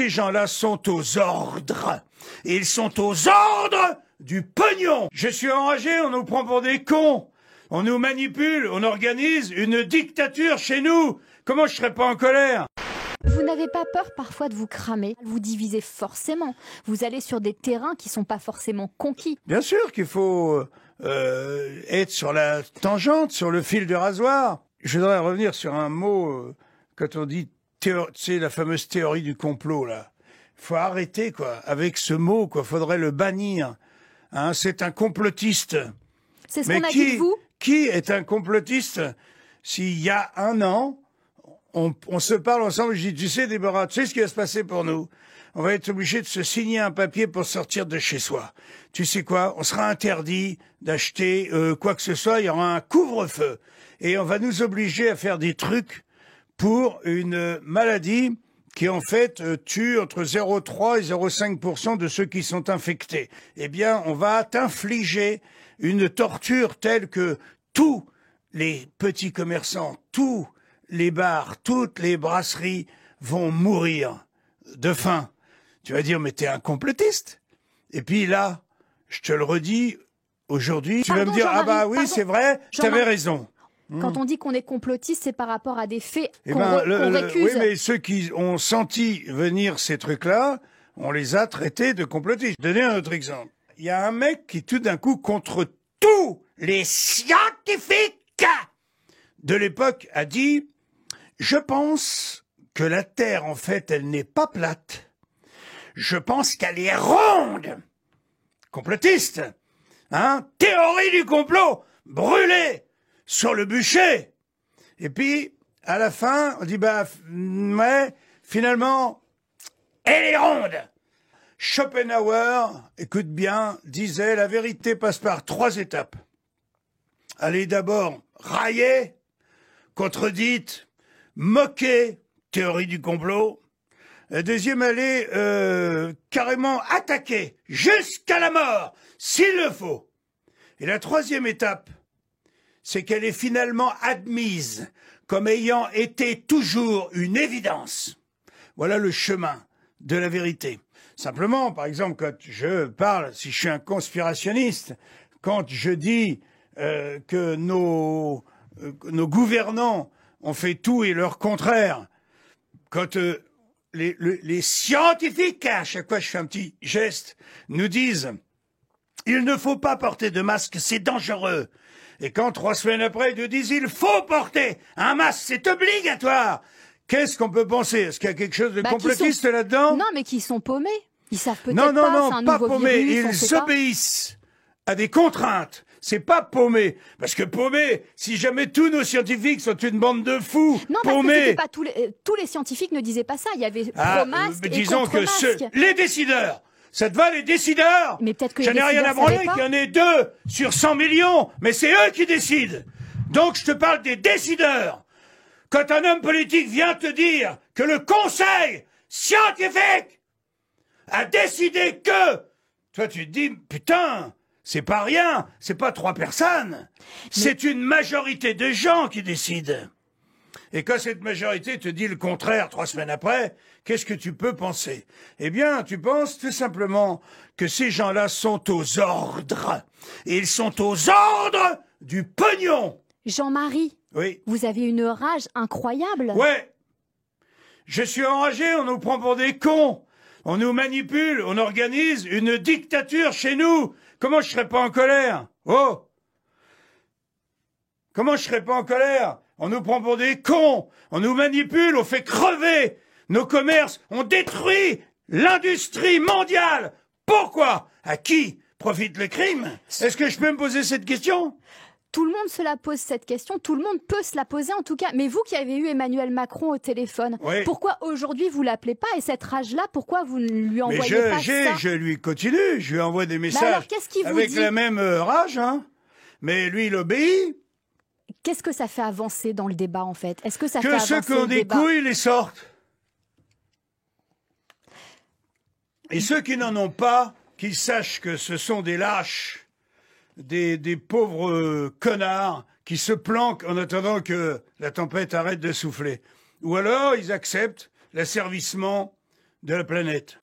Ces gens-là sont aux ordres. Ils sont aux ordres du pognon. Je suis enragé, on nous prend pour des cons. On nous manipule, on organise une dictature chez nous. Comment je serais pas en colère Vous n'avez pas peur parfois de vous cramer Vous divisez forcément. Vous allez sur des terrains qui sont pas forcément conquis. Bien sûr qu'il faut euh, être sur la tangente, sur le fil de rasoir. Je voudrais revenir sur un mot euh, quand on dit théo- tu sais, la fameuse théorie du complot là. Faut arrêter quoi avec ce mot quoi. Faudrait le bannir. Hein, c'est un complotiste. C'est ce Mais qu'on a qui, dit de vous? Qui est un complotiste? S'il y a un an, on, on se parle ensemble, je dis, tu sais Déborah, tu sais ce qui va se passer pour nous? On va être obligé de se signer un papier pour sortir de chez soi. Tu sais quoi? On sera interdit d'acheter euh, quoi que ce soit, il y aura un couvre-feu. Et on va nous obliger à faire des trucs pour une maladie qui en fait euh, tue entre 0,3 et 0,5% de ceux qui sont infectés. Eh bien, on va t'infliger une torture telle que tous les petits commerçants, tous les bars, toutes les brasseries vont mourir de faim. Tu vas dire, mais t'es un complotiste. Et puis là, je te le redis, aujourd'hui, tu vas me dire, ah bah oui, c'est vrai, t'avais raison. Quand on dit qu'on est complotiste, c'est par rapport à des faits Eh qu'on ben, récuse. oui, mais ceux qui ont senti venir ces trucs-là, on les a traités de complotistes. Je vais donner un autre exemple. Il y a un mec qui, tout d'un coup, contre tous les scientifiques de l'époque, a dit Je pense que la Terre, en fait, elle n'est pas plate. Je pense qu'elle est ronde. Complotiste. Hein? Théorie du complot. Brûlée sur le bûcher. Et puis, à la fin, on dit, bah, ouais, finalement, elle est ronde. Schopenhauer, écoute bien, disait, la vérité passe par trois étapes. Elle d'abord raillée, contredite, moquée, théorie du complot. Deuxième, elle euh, carrément attaquée, jusqu'à la mort, s'il le faut. Et la troisième étape, c'est qu'elle est finalement admise comme ayant été toujours une évidence. Voilà le chemin de la vérité. Simplement, par exemple, quand je parle, si je suis un conspirationniste, quand je dis euh, que nos, euh, nos gouvernants ont fait tout et leur contraire, quand euh, les, le- les scientifiques, à chaque fois je fais un petit geste, nous disent il ne faut pas porter de masque, c'est dangereux. Et quand trois semaines après, ils nous disent il faut porter un masque, c'est obligatoire. Qu'est-ce qu'on peut penser? Est-ce qu'il y a quelque chose de Bah, complotiste sont- là-dedans? Non, mais qui sont paumés. Ils savent peut-être Non, non, pas, non, un pas nouveau paumés. virus, on Ils pas. obéissent à des contraintes. C'est pas paumé. Parce que paumé, si jamais tous nos scientifiques sont une bande de fous, Non, parce que paumés. c'était pas tous les, euh, tous les scientifiques ne disaient pas ça. Il y avait Ah, pro-masque euh, et disons que ceux, les décideurs, ça te va les décideurs Mais peut-être que J'en les ai rien à branler savaient qu'il y en ait deux sur 100 millions, mais c'est eux qui décident. Donc je te parle des décideurs. Quand un homme politique vient te dire que le conseil scientifique a décidé que, toi tu te dis, putain, c'est pas rien, c'est pas trois personnes, c'est une majorité de gens qui décident. Et quand cette majorité te dit le contraire trois semaines après, qu'est-ce que tu peux penser? Eh bien, tu penses tout simplement que ces gens-là sont aux ordres. Et ils sont aux ordres du pognon. Jean-Marie, Oui. vous avez une rage incroyable. Ouais. Je suis enragé, on nous prend pour des cons. On nous manipule, on organise une dictature chez nous. Comment je serais pas en colère? Oh Comment je serais pas en colère? On nous prend pour des cons, on nous manipule, on fait crever nos commerces, on détruit l'industrie mondiale. Pourquoi? À qui profite le crime Est-ce que je peux me poser cette question? Tout le monde se la pose cette question, tout le monde peut se la poser en tout cas. Mais vous qui avez eu Emmanuel Macron au téléphone, Oui. pourquoi aujourd'hui vous l'appelez pas? Et cette rage-là, pourquoi vous ne lui Mais envoyez je, pas ça? je lui continue, je lui envoie des messages alors, qu'il vous avec dit? la même euh, rage, hein. Mais lui, il obéit. Qu'est-ce que ça fait avancer dans le débat en fait? Est-ce que ça fait Que avancer ceux qui ont des débat? couilles les sortent. Et ceux qui n'en ont pas, qu'ils sachent que ce sont des lâches, des, des pauvres connards qui se planquent en attendant que la tempête arrête de souffler. Ou alors ils acceptent l'asservissement de la planète.